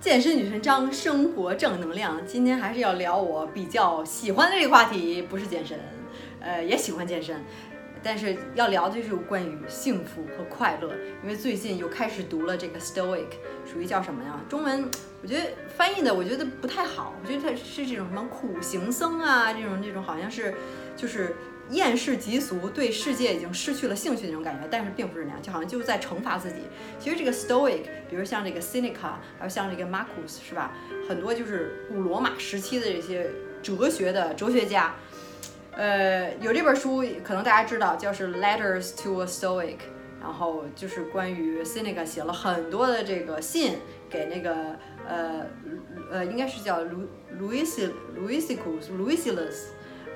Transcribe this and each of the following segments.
健身女神张，生活正能量。今天还是要聊我比较喜欢的这个话题，不是健身，呃，也喜欢健身，但是要聊的就是关于幸福和快乐。因为最近又开始读了这个 Stoic，属于叫什么呀？中文我觉得翻译的我觉得不太好，我觉得它是这种什么苦行僧啊，这种这种好像是就是。厌世极俗，对世界已经失去了兴趣那种感觉，但是并不是那样，就好像就是在惩罚自己。其实这个 Stoic，比如像这个 Seneca，还有像这个 Marcus，是吧？很多就是古罗马时期的这些哲学的哲学家，呃，有这本书，可能大家知道，叫是 Letters to a Stoic，然后就是关于 Seneca 写了很多的这个信给那个呃呃，应该是叫 Louis Louisicus Louisilus。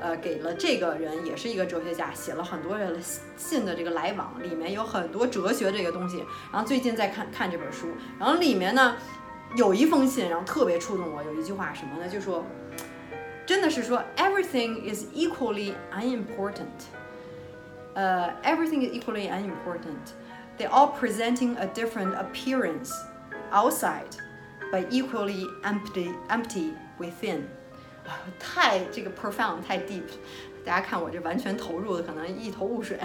呃，给了这个人也是一个哲学家，写了很多的信的这个来往，里面有很多哲学这个东西。然后最近在看看这本书，然后里面呢有一封信，然后特别触动我，有一句话什么呢？就说真的是说 everything is equally unimportant，呃，everything is equally unimportant。They all presenting a different appearance outside, but equally empty empty within。太这个 profound 太 deep，大家看我这完全投入的可能一头雾水。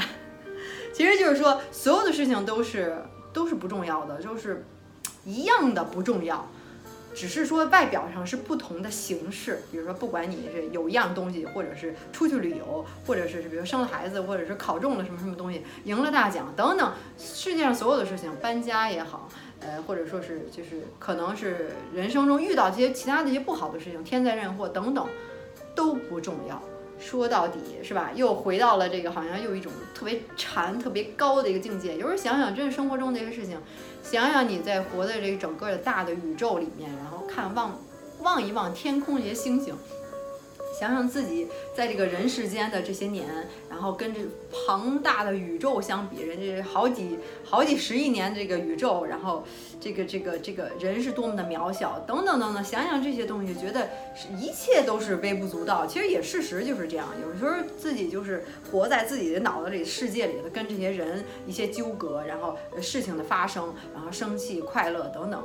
其实就是说，所有的事情都是都是不重要的，就是一样的不重要，只是说外表上是不同的形式。比如说，不管你是有一样东西，或者是出去旅游，或者是比如生了孩子，或者是考中了什么什么东西，赢了大奖等等，世界上所有的事情，搬家也好。呃，或者说是就是可能是人生中遇到这些其他的一些不好的事情，天灾人祸等等，都不重要。说到底是吧？又回到了这个好像又一种特别禅、特别高的一个境界。有时候想想，真是生活中的一些事情，想想你在活在这个整个的大的宇宙里面，然后看望望一望天空这些星星。想想自己在这个人世间的这些年，然后跟这庞大的宇宙相比，人家好几好几十亿年这个宇宙，然后这个这个这个人是多么的渺小，等等等等。想想这些东西，觉得是一切都是微不足道。其实也事实就是这样，有时候自己就是活在自己的脑子里世界里的，跟这些人一些纠葛，然后事情的发生，然后生气、快乐等等。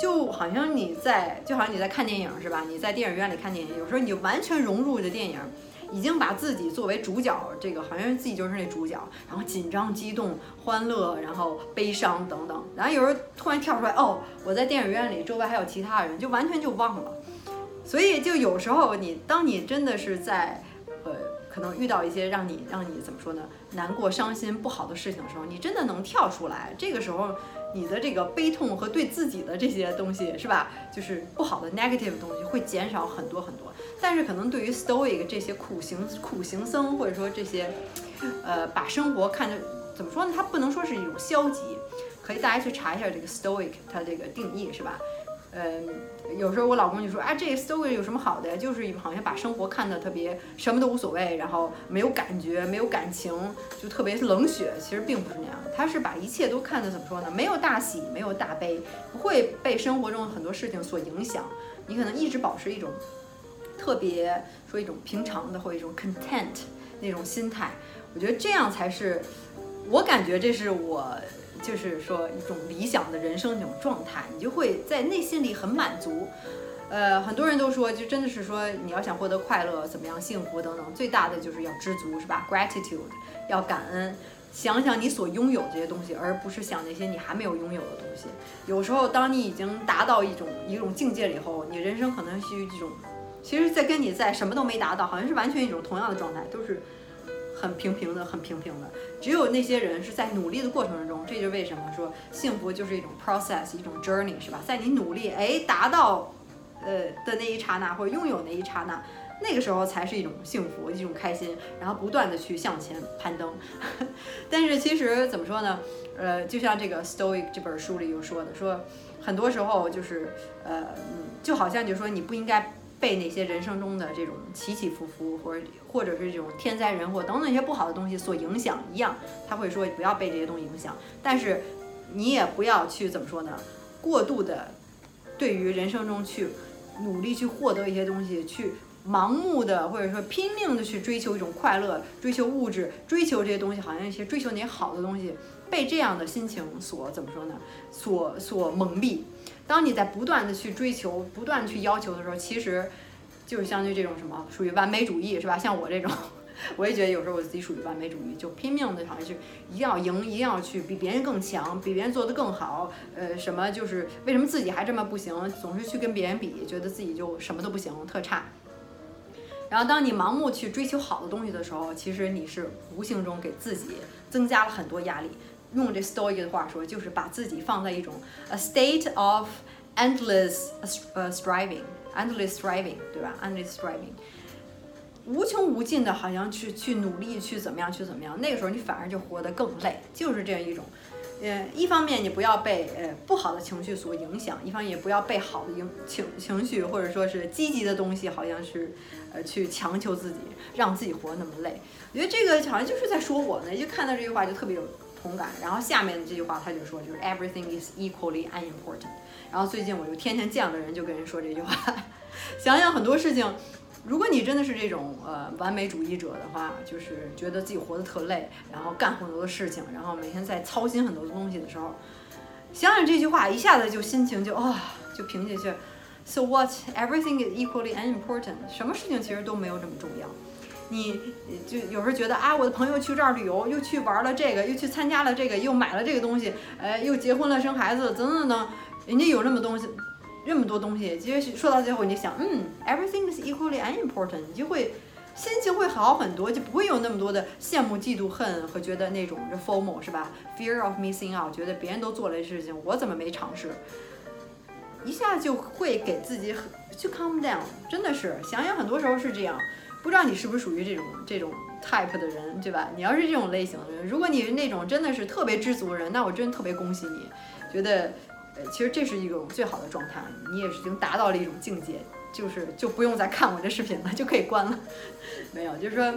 就好像你在，就好像你在看电影是吧？你在电影院里看电影，有时候你就完全融入这电影，已经把自己作为主角，这个好像自己就是那主角，然后紧张、激动、欢乐，然后悲伤等等。然后有时候突然跳出来，哦，我在电影院里，周围还有其他人，就完全就忘了。所以就有时候你，当你真的是在，可能遇到一些让你让你怎么说呢，难过、伤心、不好的事情的时候，你真的能跳出来。这个时候。你的这个悲痛和对自己的这些东西是吧，就是不好的 negative 东西会减少很多很多。但是可能对于 stoic 这些苦行苦行僧，或者说这些，呃，把生活看的怎么说呢？它不能说是一种消极，可以大家去查一下这个 stoic 它这个定义是吧？嗯，有时候我老公就说，啊，这个 story 有什么好的呀？就是好像把生活看得特别什么都无所谓，然后没有感觉，没有感情，就特别冷血。其实并不是那样，他是把一切都看得怎么说呢？没有大喜，没有大悲，不会被生活中很多事情所影响。你可能一直保持一种特别说一种平常的或一种 content 那种心态。我觉得这样才是，我感觉这是我。就是说一种理想的人生那种状态，你就会在内心里很满足。呃，很多人都说，就真的是说，你要想获得快乐、怎么样幸福等等，最大的就是要知足，是吧？Gratitude，要感恩，想想你所拥有这些东西，而不是想那些你还没有拥有的东西。有时候，当你已经达到一种一种境界了以后，你人生可能需这种，其实，在跟你在什么都没达到，好像是完全一种同样的状态，都是。很平平的，很平平的。只有那些人是在努力的过程中，这就是为什么说幸福就是一种 process，一种 journey，是吧？在你努力哎达到，呃的那一刹那，或者拥有那一刹那，那个时候才是一种幸福，一种开心，然后不断的去向前攀登。但是其实怎么说呢？呃，就像这个 Stoic 这本书里有说的，说很多时候就是呃，就好像就说你不应该。被那些人生中的这种起起伏伏，或者或者是这种天灾人祸等等一些不好的东西所影响一样，他会说不要被这些东西影响。但是你也不要去怎么说呢？过度的对于人生中去努力去获得一些东西，去盲目的或者说拼命的去追求一种快乐，追求物质，追求这些东西，好像一些追求那些好的东西，被这样的心情所怎么说呢？所所蒙蔽。当你在不断的去追求、不断去要求的时候，其实就是相对这种什么，属于完美主义，是吧？像我这种，我也觉得有时候我自己属于完美主义，就拼命的好像去一定要赢，一定要去比别人更强，比别人做得更好。呃，什么就是为什么自己还这么不行，总是去跟别人比，觉得自己就什么都不行，特差。然后，当你盲目去追求好的东西的时候，其实你是无形中给自己增加了很多压力。用这 Stoic 的话说，就是把自己放在一种 a state of endless 呃 striving，endless striving，对吧？endless striving，无穷无尽的，好像去去努力去怎么样去怎么样。那个时候你反而就活得更累，就是这样一种。呃，一方面你不要被呃不好的情绪所影响，一方面也不要被好的影情情绪或者说是积极的东西，好像是呃去强求自己，让自己活得那么累。我觉得这个好像就是在说我呢，就看到这句话就特别有同感。然后下面的这句话他就说，就是 everything is equally unimportant。然后最近我就天天见了人就跟人说这句话，想想很多事情。如果你真的是这种呃完美主义者的话，就是觉得自己活得特累，然后干很多的事情，然后每天在操心很多的东西的时候，想想这句话，一下子就心情就啊就平下去。So what? Everything is equally unimportant。什么事情其实都没有这么重要。你就有时候觉得啊，我的朋友去这儿旅游，又去玩了这个，又去参加了这个，又买了这个东西，呃，又结婚了，生孩子，等等等，人家有那么东西。那么多东西，其实说到最后，你想，嗯，everything is equally unimportant，你就会心情会好很多，就不会有那么多的羡慕、嫉妒、恨和觉得那种这 formal 是吧？Fear of missing out，觉得别人都做了事情，我怎么没尝试？一下就会给自己很就 calm down，真的是想想很多时候是这样。不知道你是不是属于这种这种 type 的人，对吧？你要是这种类型的人，如果你是那种真的是特别知足的人，那我真的特别恭喜你，觉得。呃，其实这是一种最好的状态，你也是已经达到了一种境界，就是就不用再看我这视频了，就可以关了。没有，就是说，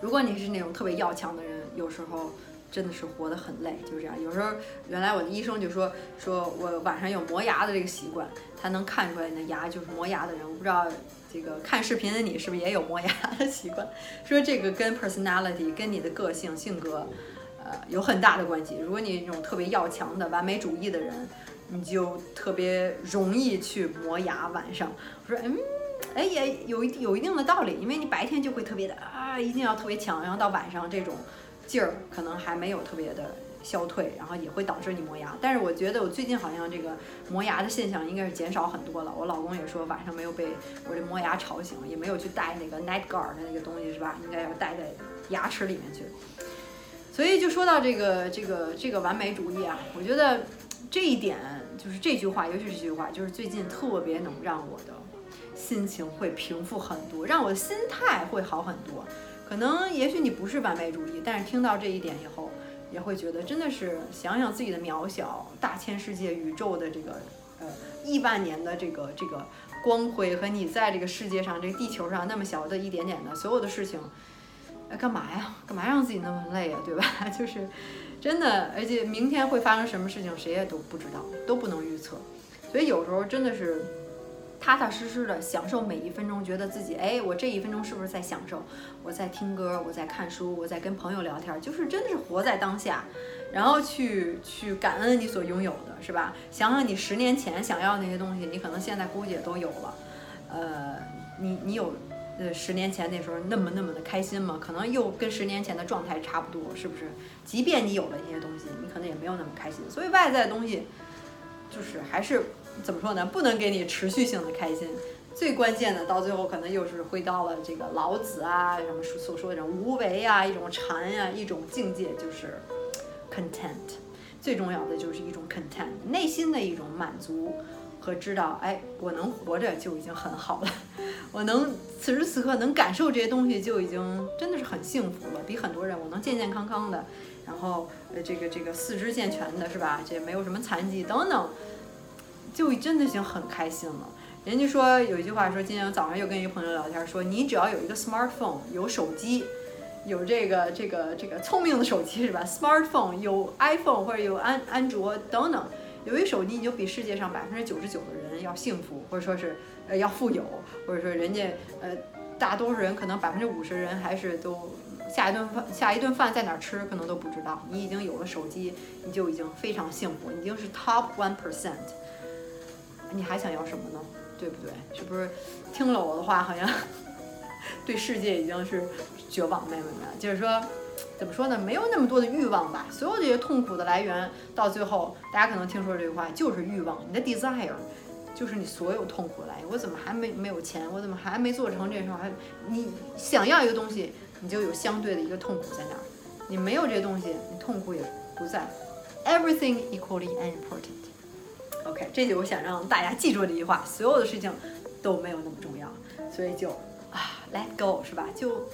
如果你是那种特别要强的人，有时候真的是活得很累，就是这样。有时候原来我的医生就说，说我晚上有磨牙的这个习惯，他能看出来你的牙就是磨牙的人。我不知道这个看视频的你是不是也有磨牙的习惯？说这个跟 personality 跟你的个性性格，呃，有很大的关系。如果你那种特别要强的完美主义的人，你就特别容易去磨牙。晚上我说，嗯，哎，也有一有一定的道理，因为你白天就会特别的啊，一定要特别强，然后到晚上这种劲儿可能还没有特别的消退，然后也会导致你磨牙。但是我觉得我最近好像这个磨牙的现象应该是减少很多了。我老公也说晚上没有被我这磨牙吵醒，也没有去戴那个 night guard 的那个东西，是吧？应该要戴在牙齿里面去。所以就说到这个这个这个完美主义啊，我觉得这一点。就是这句话，尤其是这句话，就是最近特别能让我的心情会平复很多，让我的心态会好很多。可能也许你不是完美主义，但是听到这一点以后，也会觉得真的是想想自己的渺小，大千世界、宇宙的这个呃亿万年的这个这个光辉和你在这个世界上这个地球上那么小的一点点的所有的事情，哎，干嘛呀？干嘛让自己那么累啊？对吧？就是。真的，而且明天会发生什么事情，谁也都不知道，都不能预测。所以有时候真的是踏踏实实的享受每一分钟，觉得自己，哎，我这一分钟是不是在享受？我在听歌，我在看书，我在跟朋友聊天，就是真的是活在当下，然后去去感恩你所拥有的，是吧？想想你十年前想要那些东西，你可能现在估计也都有了。呃，你你有。呃，十年前那时候那么那么的开心吗？可能又跟十年前的状态差不多，是不是？即便你有了一些东西，你可能也没有那么开心。所以外在的东西，就是还是怎么说呢？不能给你持续性的开心。最关键的，到最后可能又是回到了这个老子啊什么所说的这种无为啊，一种禅呀，一种境界，就是 content。最重要的就是一种 content，内心的一种满足。和知道，哎，我能活着就已经很好了，我能此时此刻能感受这些东西就已经真的是很幸福了，比很多人我能健健康康的，然后呃这个这个四肢健全的是吧？这没有什么残疾等等，就真的已经很开心了。人家说有一句话说，今天早上又跟一个朋友聊天说，你只要有一个 smartphone，有手机，有这个这个这个聪明的手机是吧？smartphone 有 iPhone 或者有安安卓等等。有一手机，你就比世界上百分之九十九的人要幸福，或者说是呃要富有，或者说人家呃大多数人可能百分之五十人还是都下一顿饭下一顿饭在哪儿吃可能都不知道。你已经有了手机，你就已经非常幸福，已经是 top one percent。你还想要什么呢？对不对？是不是听了我的话，好像 对世界已经是绝望？妹妹们，就是说。怎么说呢？没有那么多的欲望吧。所有这些痛苦的来源，到最后，大家可能听说这句话，就是欲望。你的 desire 就是你所有痛苦来源。我怎么还没没有钱？我怎么还没做成这事儿？还你想要一个东西，你就有相对的一个痛苦在那儿。你没有这些东西，你痛苦也不在。Everything equally and important。OK，这就我想让大家记住的一句话：所有的事情都没有那么重要，所以就啊，let go 是吧？就。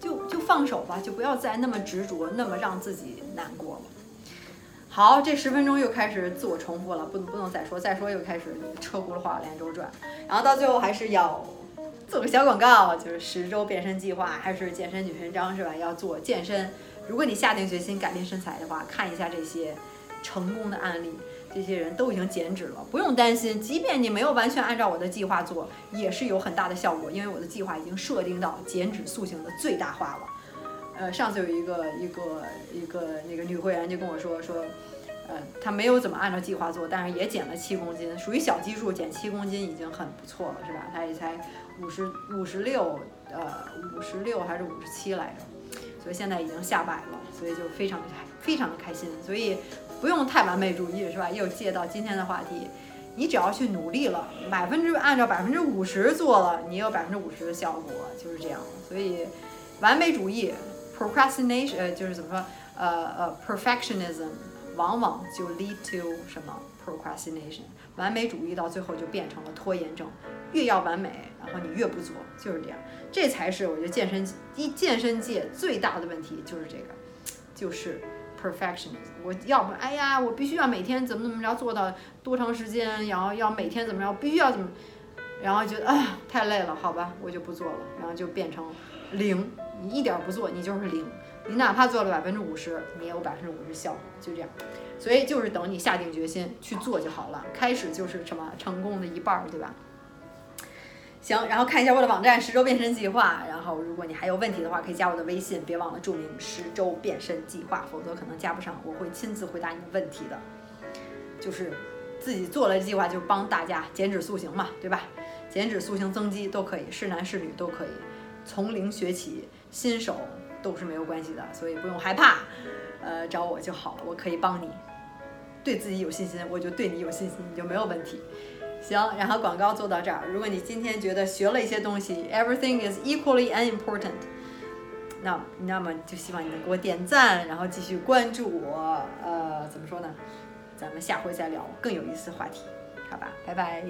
就就放手吧，就不要再那么执着，那么让自己难过了。好，这十分钟又开始自我重复了，不能不能再说，再说又开始车轱辘话连轴转。然后到最后还是要做个小广告，就是十周变身计划，还是健身女神章是吧？要做健身。如果你下定决心改变身材的话，看一下这些成功的案例。这些人都已经减脂了，不用担心。即便你没有完全按照我的计划做，也是有很大的效果，因为我的计划已经设定到减脂塑形的最大化了。呃，上次有一个一个一个那个女会员就跟我说说，呃，她没有怎么按照计划做，但是也减了七公斤，属于小基数，减七公斤已经很不错了，是吧？她也才五十五十六，呃，五十六还是五十七来着，所以现在已经下百了，所以就非常的非常的开心，所以。不用太完美主义，是吧？又借到今天的话题，你只要去努力了，百分之按照百分之五十做了，你有百分之五十的效果，就是这样。所以，完美主义 （procrastination），就是怎么说？呃呃，perfectionism 往往就 lead to 什么 procrastination？完美主义到最后就变成了拖延症，越要完美，然后你越不做，就是这样。这才是我觉得健身一健身界最大的问题，就是这个，就是。Perfectionism，我要不，哎呀，我必须要每天怎么怎么着做到多长时间，然后要每天怎么着，必须要怎么，然后觉得啊太累了，好吧，我就不做了，然后就变成零，你一点不做，你就是零，你哪怕做了百分之五十，你也有百分之五十效果，就这样，所以就是等你下定决心去做就好了，开始就是什么成功的一半，对吧？行，然后看一下我的网站十周变身计划。然后，如果你还有问题的话，可以加我的微信，别忘了注明十周变身计划，否则可能加不上。我会亲自回答你的问题的。就是自己做了计划，就帮大家减脂塑形嘛，对吧？减脂塑形增肌都可以，是男是女都可以，从零学起，新手都是没有关系的，所以不用害怕，呃，找我就好了，我可以帮你。对自己有信心，我就对你有信心，你就没有问题。行，然后广告做到这儿。如果你今天觉得学了一些东西，everything is equally unimportant，那那么就希望你能给我点赞，然后继续关注我。呃，怎么说呢？咱们下回再聊更有意思的话题，好吧？拜拜。